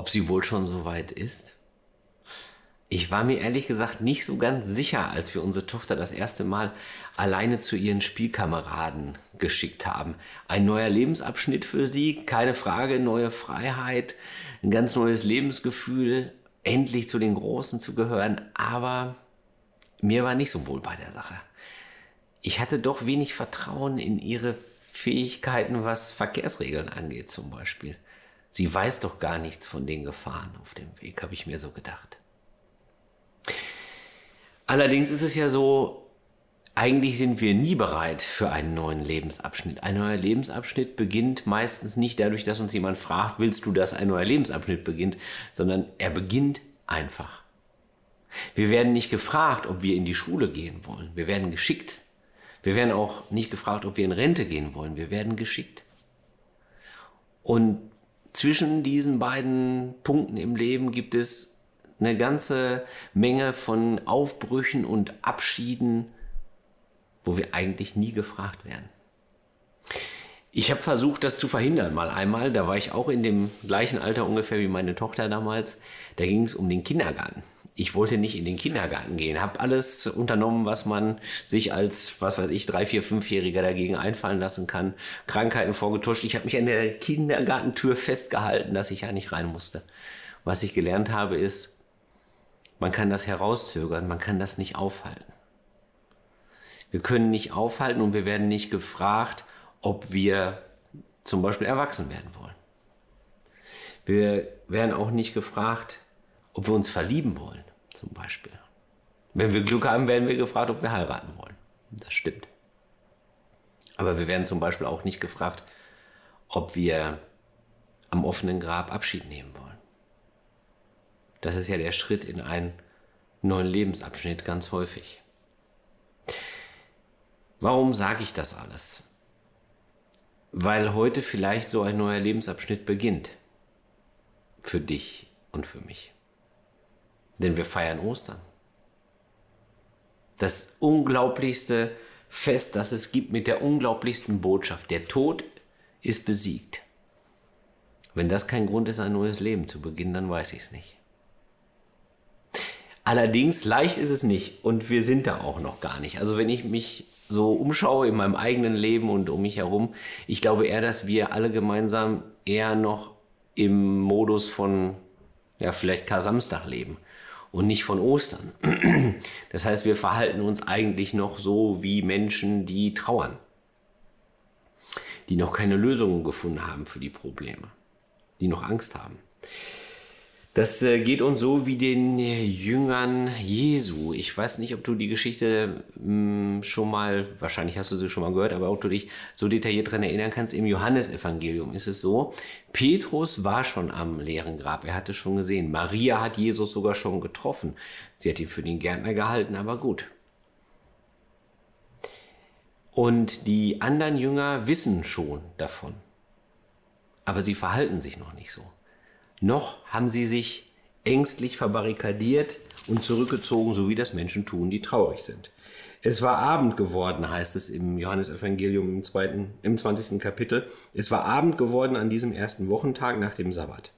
ob sie wohl schon so weit ist. Ich war mir ehrlich gesagt nicht so ganz sicher, als wir unsere Tochter das erste Mal alleine zu ihren Spielkameraden geschickt haben. Ein neuer Lebensabschnitt für sie, keine Frage, neue Freiheit, ein ganz neues Lebensgefühl, endlich zu den Großen zu gehören, aber mir war nicht so wohl bei der Sache. Ich hatte doch wenig Vertrauen in ihre Fähigkeiten, was Verkehrsregeln angeht zum Beispiel. Sie weiß doch gar nichts von den Gefahren auf dem Weg, habe ich mir so gedacht. Allerdings ist es ja so, eigentlich sind wir nie bereit für einen neuen Lebensabschnitt. Ein neuer Lebensabschnitt beginnt meistens nicht dadurch, dass uns jemand fragt, willst du, dass ein neuer Lebensabschnitt beginnt, sondern er beginnt einfach. Wir werden nicht gefragt, ob wir in die Schule gehen wollen. Wir werden geschickt. Wir werden auch nicht gefragt, ob wir in Rente gehen wollen. Wir werden geschickt. Und zwischen diesen beiden Punkten im Leben gibt es eine ganze Menge von Aufbrüchen und Abschieden, wo wir eigentlich nie gefragt werden. Ich habe versucht, das zu verhindern. Mal einmal, da war ich auch in dem gleichen Alter ungefähr wie meine Tochter damals. Da ging es um den Kindergarten. Ich wollte nicht in den Kindergarten gehen, habe alles unternommen, was man sich als, was weiß ich, drei, vier, fünfjähriger dagegen einfallen lassen kann. Krankheiten vorgetuscht. Ich habe mich an der Kindergartentür festgehalten, dass ich ja nicht rein musste. Was ich gelernt habe, ist, man kann das herauszögern, man kann das nicht aufhalten. Wir können nicht aufhalten und wir werden nicht gefragt, ob wir zum Beispiel erwachsen werden wollen. Wir werden auch nicht gefragt, ob wir uns verlieben wollen, zum Beispiel. Wenn wir Glück haben, werden wir gefragt, ob wir heiraten wollen. Das stimmt. Aber wir werden zum Beispiel auch nicht gefragt, ob wir am offenen Grab Abschied nehmen wollen. Das ist ja der Schritt in einen neuen Lebensabschnitt ganz häufig. Warum sage ich das alles? Weil heute vielleicht so ein neuer Lebensabschnitt beginnt. Für dich und für mich. Denn wir feiern Ostern. Das unglaublichste Fest, das es gibt mit der unglaublichsten Botschaft. Der Tod ist besiegt. Wenn das kein Grund ist, ein neues Leben zu beginnen, dann weiß ich es nicht. Allerdings leicht ist es nicht und wir sind da auch noch gar nicht. Also wenn ich mich so umschaue in meinem eigenen Leben und um mich herum, ich glaube eher, dass wir alle gemeinsam eher noch im Modus von, ja, vielleicht Kar-Samstag leben und nicht von Ostern. Das heißt, wir verhalten uns eigentlich noch so wie Menschen, die trauern, die noch keine Lösungen gefunden haben für die Probleme, die noch Angst haben. Das äh, geht uns so wie den Jüngern Jesu. Ich weiß nicht, ob du die Geschichte hm, schon mal, wahrscheinlich hast du sie schon mal gehört, aber ob du dich so detailliert daran erinnern kannst. Im Johannesevangelium ist es so, Petrus war schon am leeren Grab, er hatte schon gesehen. Maria hat Jesus sogar schon getroffen. Sie hat ihn für den Gärtner gehalten, aber gut. Und die anderen Jünger wissen schon davon, aber sie verhalten sich noch nicht so noch haben sie sich ängstlich verbarrikadiert und zurückgezogen, so wie das Menschen tun, die traurig sind. Es war Abend geworden, heißt es im Johannesevangelium im, im 20. Kapitel. Es war Abend geworden an diesem ersten Wochentag nach dem Sabbat.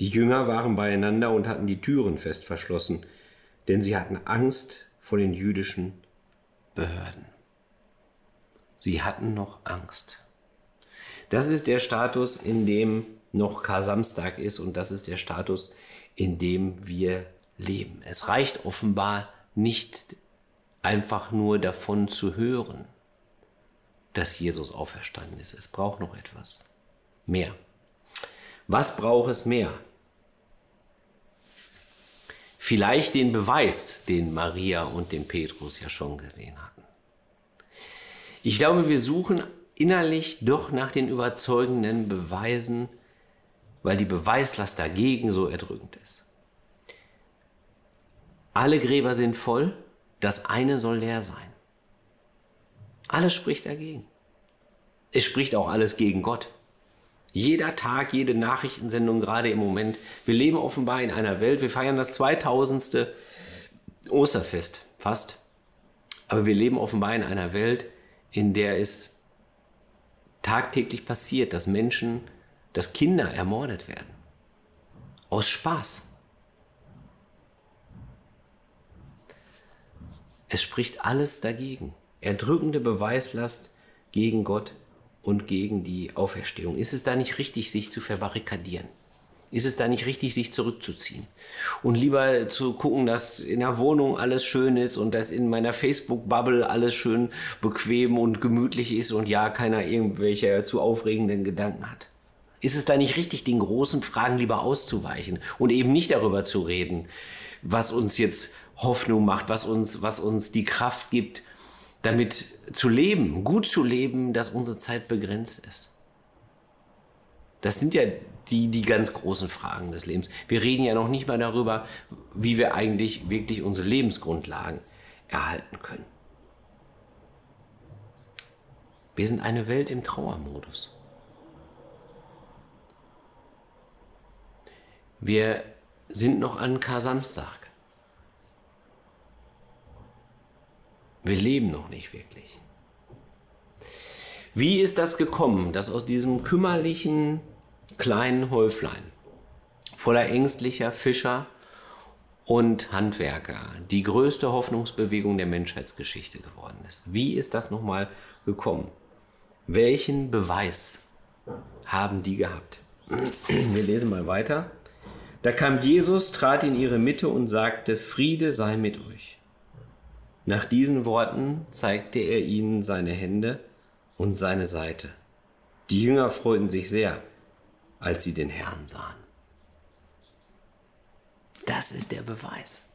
Die Jünger waren beieinander und hatten die Türen fest verschlossen, denn sie hatten Angst vor den jüdischen Behörden. Sie hatten noch Angst. Das ist der Status, in dem noch Kar-Samstag ist und das ist der Status, in dem wir leben. Es reicht offenbar nicht einfach nur davon zu hören, dass Jesus auferstanden ist. Es braucht noch etwas mehr. Was braucht es mehr? Vielleicht den Beweis, den Maria und den Petrus ja schon gesehen hatten. Ich glaube, wir suchen innerlich doch nach den überzeugenden Beweisen weil die Beweislast dagegen so erdrückend ist. Alle Gräber sind voll, das eine soll leer sein. Alles spricht dagegen. Es spricht auch alles gegen Gott. Jeder Tag, jede Nachrichtensendung, gerade im Moment. Wir leben offenbar in einer Welt, wir feiern das 2000. Osterfest, fast. Aber wir leben offenbar in einer Welt, in der es tagtäglich passiert, dass Menschen dass Kinder ermordet werden. aus Spaß. Es spricht alles dagegen. Erdrückende Beweislast gegen Gott und gegen die Auferstehung. Ist es da nicht richtig, sich zu verbarrikadieren? Ist es da nicht richtig, sich zurückzuziehen? Und lieber zu gucken, dass in der Wohnung alles schön ist und dass in meiner Facebook-Bubble alles schön bequem und gemütlich ist und ja, keiner irgendwelche zu aufregenden Gedanken hat. Ist es da nicht richtig, den großen Fragen lieber auszuweichen und eben nicht darüber zu reden, was uns jetzt Hoffnung macht, was uns, was uns die Kraft gibt, damit zu leben, gut zu leben, dass unsere Zeit begrenzt ist? Das sind ja die, die ganz großen Fragen des Lebens. Wir reden ja noch nicht mal darüber, wie wir eigentlich wirklich unsere Lebensgrundlagen erhalten können. Wir sind eine Welt im Trauermodus. Wir sind noch an Kar-Samstag. Wir leben noch nicht wirklich. Wie ist das gekommen, dass aus diesem kümmerlichen kleinen Häuflein voller ängstlicher Fischer und Handwerker die größte Hoffnungsbewegung der Menschheitsgeschichte geworden ist? Wie ist das nochmal gekommen? Welchen Beweis haben die gehabt? Wir lesen mal weiter. Da kam Jesus, trat in ihre Mitte und sagte, Friede sei mit euch. Nach diesen Worten zeigte er ihnen seine Hände und seine Seite. Die Jünger freuten sich sehr, als sie den Herrn sahen. Das ist der Beweis.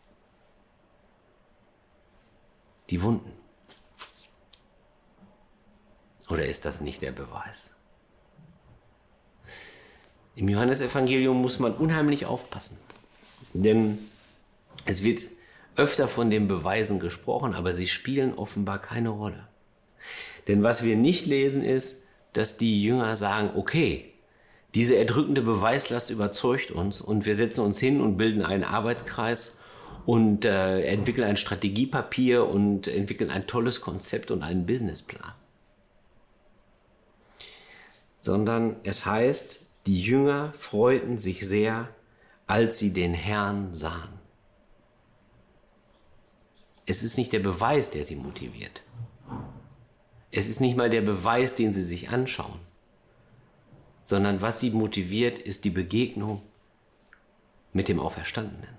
Die Wunden. Oder ist das nicht der Beweis? Im Johannesevangelium muss man unheimlich aufpassen. Denn es wird öfter von den Beweisen gesprochen, aber sie spielen offenbar keine Rolle. Denn was wir nicht lesen ist, dass die Jünger sagen, okay, diese erdrückende Beweislast überzeugt uns und wir setzen uns hin und bilden einen Arbeitskreis und äh, entwickeln ein Strategiepapier und entwickeln ein tolles Konzept und einen Businessplan. Sondern es heißt, die Jünger freuten sich sehr, als sie den Herrn sahen. Es ist nicht der Beweis, der sie motiviert. Es ist nicht mal der Beweis, den sie sich anschauen, sondern was sie motiviert, ist die Begegnung mit dem Auferstandenen.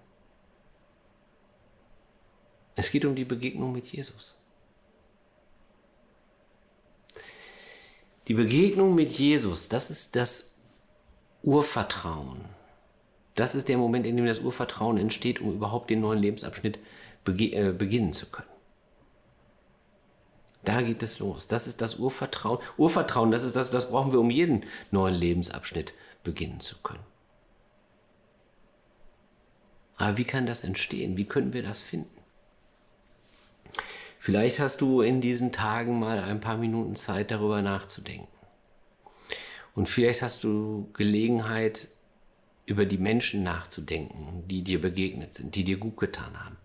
Es geht um die Begegnung mit Jesus. Die Begegnung mit Jesus, das ist das Urvertrauen. Das ist der Moment, in dem das Urvertrauen entsteht, um überhaupt den neuen Lebensabschnitt äh, beginnen zu können. Da geht es los. Das ist das Urvertrauen. Urvertrauen, das ist das, das brauchen wir, um jeden neuen Lebensabschnitt beginnen zu können. Aber wie kann das entstehen? Wie können wir das finden? Vielleicht hast du in diesen Tagen mal ein paar Minuten Zeit, darüber nachzudenken. Und vielleicht hast du Gelegenheit, über die Menschen nachzudenken, die dir begegnet sind, die dir gut getan haben,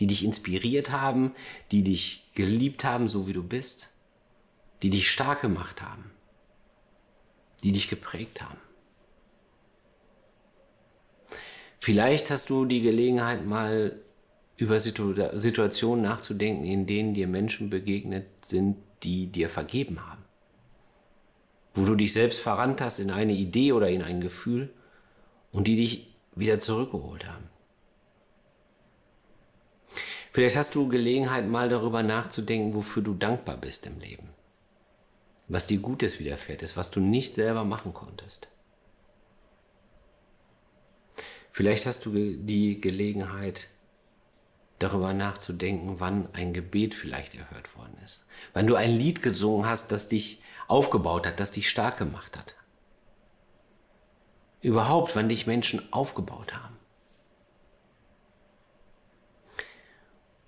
die dich inspiriert haben, die dich geliebt haben, so wie du bist, die dich stark gemacht haben, die dich geprägt haben. Vielleicht hast du die Gelegenheit, mal über Situationen nachzudenken, in denen dir Menschen begegnet sind, die dir vergeben haben wo du dich selbst verrannt hast in eine Idee oder in ein Gefühl und die dich wieder zurückgeholt haben. Vielleicht hast du Gelegenheit, mal darüber nachzudenken, wofür du dankbar bist im Leben. Was dir Gutes widerfährt ist, was du nicht selber machen konntest. Vielleicht hast du die Gelegenheit, darüber nachzudenken, wann ein Gebet vielleicht erhört worden ist. Wann du ein Lied gesungen hast, das dich aufgebaut hat, das dich stark gemacht hat. Überhaupt, wann dich Menschen aufgebaut haben.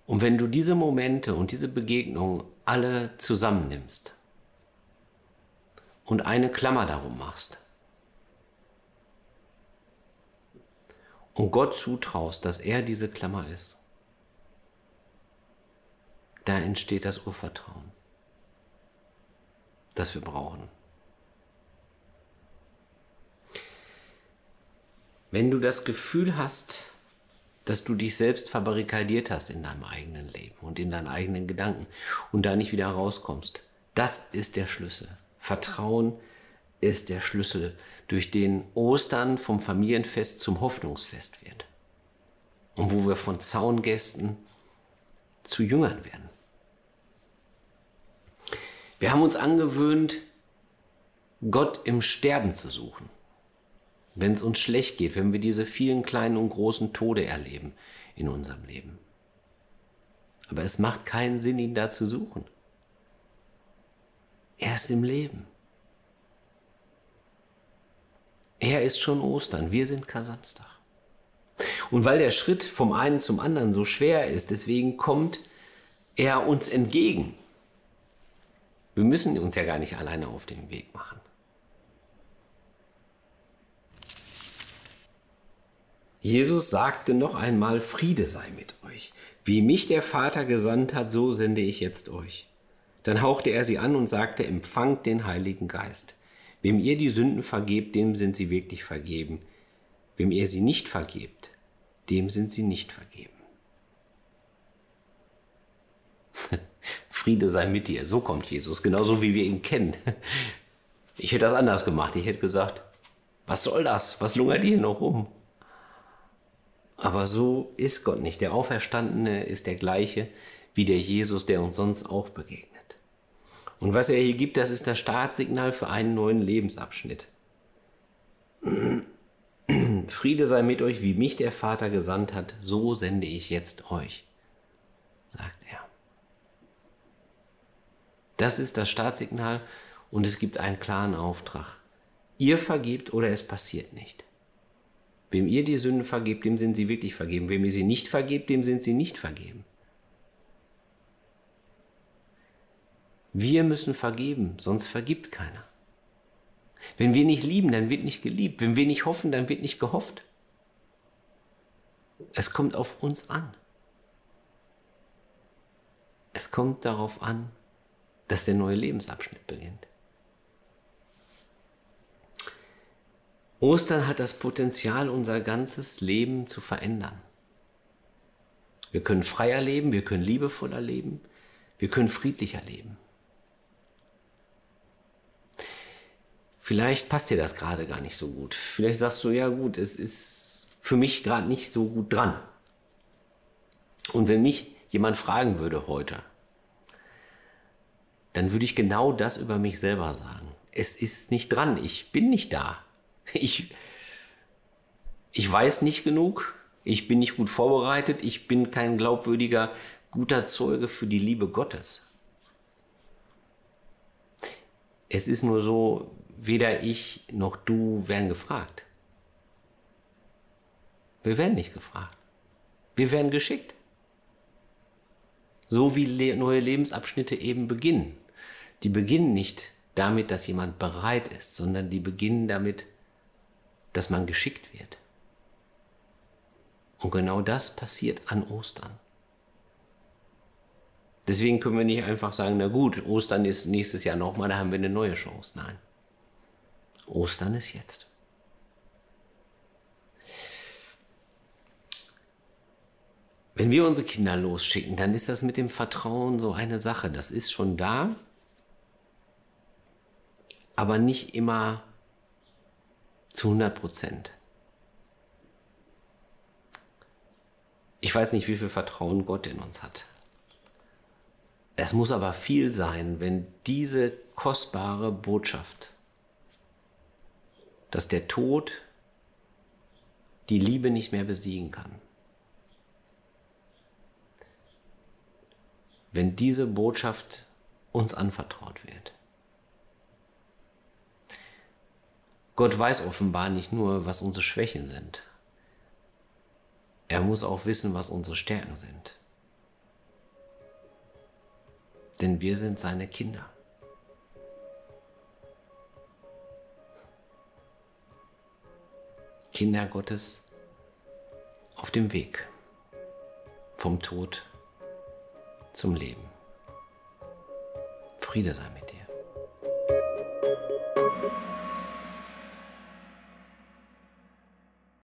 Und wenn du diese Momente und diese Begegnungen alle zusammennimmst und eine Klammer darum machst und Gott zutraust, dass er diese Klammer ist, da entsteht das Urvertrauen das wir brauchen. Wenn du das Gefühl hast, dass du dich selbst verbarrikadiert hast in deinem eigenen Leben und in deinen eigenen Gedanken und da nicht wieder rauskommst, das ist der Schlüssel. Vertrauen ist der Schlüssel, durch den Ostern vom Familienfest zum Hoffnungsfest wird. Und wo wir von Zaungästen zu Jüngern werden. Wir haben uns angewöhnt, Gott im Sterben zu suchen. Wenn es uns schlecht geht, wenn wir diese vielen kleinen und großen Tode erleben in unserem Leben. Aber es macht keinen Sinn, ihn da zu suchen. Er ist im Leben. Er ist schon Ostern, wir sind Kasamstag. Und weil der Schritt vom einen zum anderen so schwer ist, deswegen kommt er uns entgegen. Wir müssen uns ja gar nicht alleine auf den Weg machen. Jesus sagte noch einmal, Friede sei mit euch. Wie mich der Vater gesandt hat, so sende ich jetzt euch. Dann hauchte er sie an und sagte, empfangt den Heiligen Geist. Wem ihr die Sünden vergebt, dem sind sie wirklich vergeben. Wem ihr sie nicht vergebt, dem sind sie nicht vergeben. Friede sei mit dir. So kommt Jesus, genauso wie wir ihn kennen. Ich hätte das anders gemacht. Ich hätte gesagt, was soll das? Was lungert ihr noch rum? Aber so ist Gott nicht. Der Auferstandene ist der gleiche wie der Jesus, der uns sonst auch begegnet. Und was er hier gibt, das ist das Startsignal für einen neuen Lebensabschnitt. Friede sei mit euch, wie mich der Vater gesandt hat, so sende ich jetzt euch, sagt er. Das ist das Startsignal und es gibt einen klaren Auftrag. Ihr vergebt oder es passiert nicht. Wem ihr die Sünden vergebt, dem sind sie wirklich vergeben. Wem ihr sie nicht vergebt, dem sind sie nicht vergeben. Wir müssen vergeben, sonst vergibt keiner. Wenn wir nicht lieben, dann wird nicht geliebt. Wenn wir nicht hoffen, dann wird nicht gehofft. Es kommt auf uns an. Es kommt darauf an, dass der neue Lebensabschnitt beginnt. Ostern hat das Potenzial, unser ganzes Leben zu verändern. Wir können freier leben, wir können liebevoller leben, wir können friedlicher leben. Vielleicht passt dir das gerade gar nicht so gut. Vielleicht sagst du, ja gut, es ist für mich gerade nicht so gut dran. Und wenn mich jemand fragen würde heute, dann würde ich genau das über mich selber sagen. Es ist nicht dran, ich bin nicht da. Ich, ich weiß nicht genug, ich bin nicht gut vorbereitet, ich bin kein glaubwürdiger, guter Zeuge für die Liebe Gottes. Es ist nur so, weder ich noch du werden gefragt. Wir werden nicht gefragt. Wir werden geschickt. So wie le neue Lebensabschnitte eben beginnen. Die beginnen nicht damit, dass jemand bereit ist, sondern die beginnen damit, dass man geschickt wird. Und genau das passiert an Ostern. Deswegen können wir nicht einfach sagen, na gut, Ostern ist nächstes Jahr nochmal, da haben wir eine neue Chance. Nein. Ostern ist jetzt. Wenn wir unsere Kinder losschicken, dann ist das mit dem Vertrauen so eine Sache. Das ist schon da, aber nicht immer zu 100 Prozent. Ich weiß nicht, wie viel Vertrauen Gott in uns hat. Es muss aber viel sein, wenn diese kostbare Botschaft dass der Tod die Liebe nicht mehr besiegen kann. Wenn diese Botschaft uns anvertraut wird. Gott weiß offenbar nicht nur, was unsere Schwächen sind. Er muss auch wissen, was unsere Stärken sind. Denn wir sind seine Kinder. Kinder Gottes auf dem Weg vom Tod zum Leben. Friede sei mit dir.